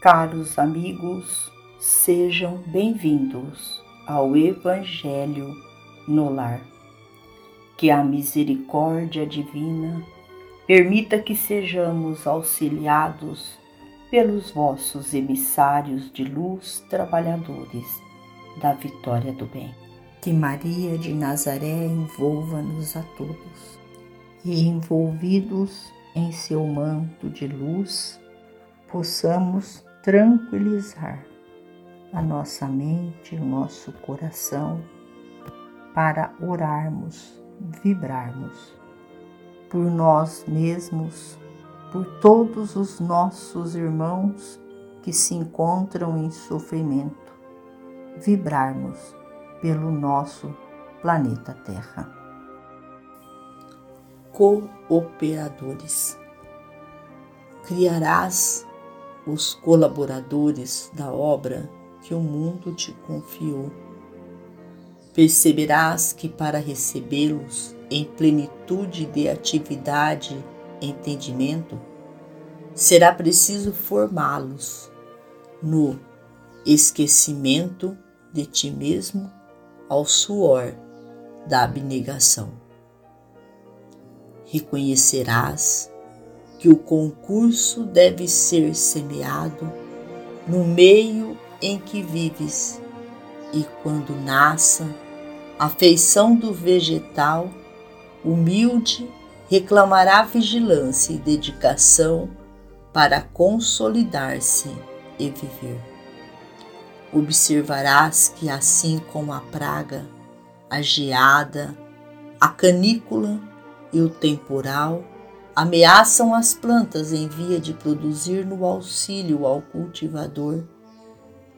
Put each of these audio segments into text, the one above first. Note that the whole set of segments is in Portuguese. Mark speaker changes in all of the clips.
Speaker 1: Caros amigos, sejam bem-vindos ao Evangelho no Lar. Que a misericórdia divina permita que sejamos auxiliados pelos vossos emissários de luz, trabalhadores da vitória do bem. Que Maria de Nazaré envolva-nos a todos e, envolvidos em seu manto de luz, possamos tranquilizar a nossa mente, o nosso coração, para orarmos, vibrarmos por nós mesmos, por todos os nossos irmãos que se encontram em sofrimento, vibrarmos pelo nosso planeta Terra. Cooperadores. Criarás os colaboradores da obra que o mundo te confiou. Perceberás que para recebê-los em plenitude de atividade e entendimento, será preciso formá-los no esquecimento de ti mesmo ao suor da abnegação. Reconhecerás que o concurso deve ser semeado no meio em que vives, e quando nasça a feição do vegetal, humilde reclamará vigilância e dedicação para consolidar-se e viver. Observarás que, assim como a praga, a geada, a canícula e o temporal, ameaçam as plantas em via de produzir no auxílio ao cultivador.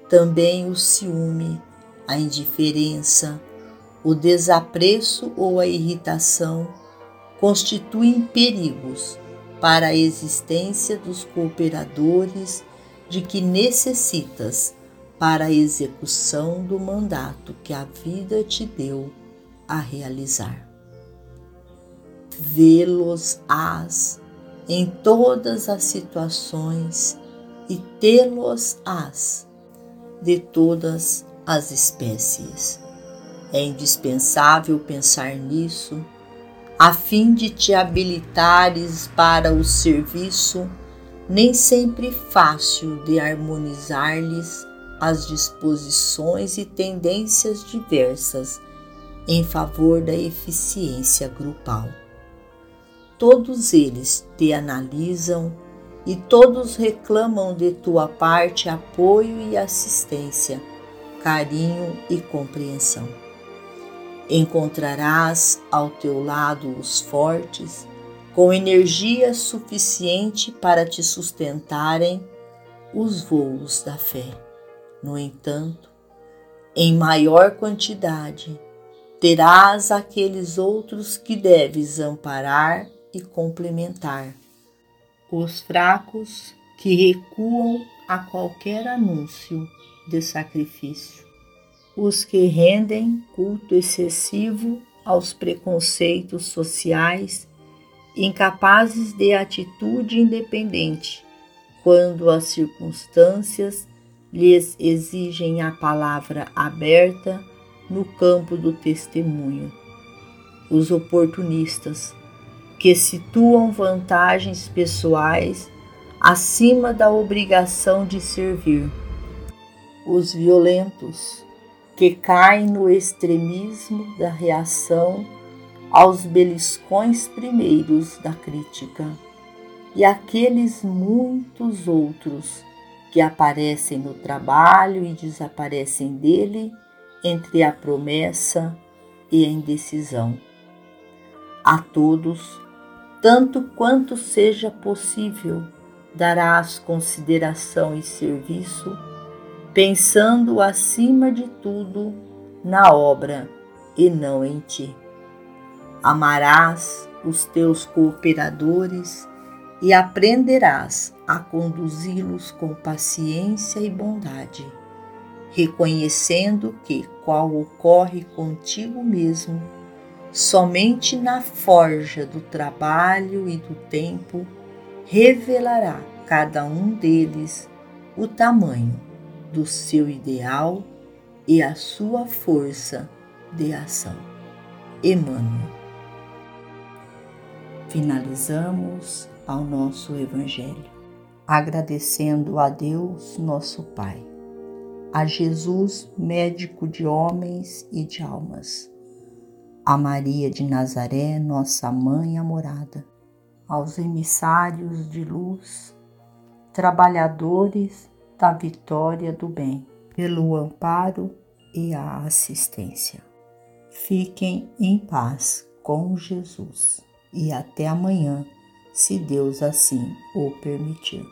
Speaker 1: Também o ciúme, a indiferença, o desapreço ou a irritação constituem perigos para a existência dos cooperadores de que necessitas para a execução do mandato que a vida te deu a realizar vê-los-ás em todas as situações e tê-los-ás de todas as espécies. É indispensável pensar nisso a fim de te habilitares para o serviço, nem sempre fácil de harmonizar-lhes as disposições e tendências diversas em favor da eficiência grupal todos eles te analisam e todos reclamam de tua parte apoio e assistência, carinho e compreensão. Encontrarás ao teu lado os fortes, com energia suficiente para te sustentarem os voos da fé. No entanto, em maior quantidade, terás aqueles outros que deves amparar e complementar. Os fracos que recuam a qualquer anúncio de sacrifício. Os que rendem culto excessivo aos preconceitos sociais, incapazes de atitude independente quando as circunstâncias lhes exigem a palavra aberta no campo do testemunho. Os oportunistas que situam vantagens pessoais acima da obrigação de servir. Os violentos, que caem no extremismo da reação aos beliscões primeiros da crítica, e aqueles muitos outros que aparecem no trabalho e desaparecem dele entre a promessa e a indecisão. A todos tanto quanto seja possível, darás consideração e serviço, pensando acima de tudo na obra e não em ti. Amarás os teus cooperadores e aprenderás a conduzi-los com paciência e bondade, reconhecendo que, qual ocorre contigo mesmo, Somente na forja do trabalho e do tempo revelará cada um deles o tamanho do seu ideal e a sua força de ação. Emmanuel. Finalizamos ao nosso Evangelho, agradecendo a Deus, nosso Pai, a Jesus, médico de homens e de almas, a Maria de Nazaré, nossa mãe amorada, aos emissários de luz, trabalhadores da vitória do bem, pelo amparo e a assistência. Fiquem em paz com Jesus e até amanhã, se Deus assim o permitir.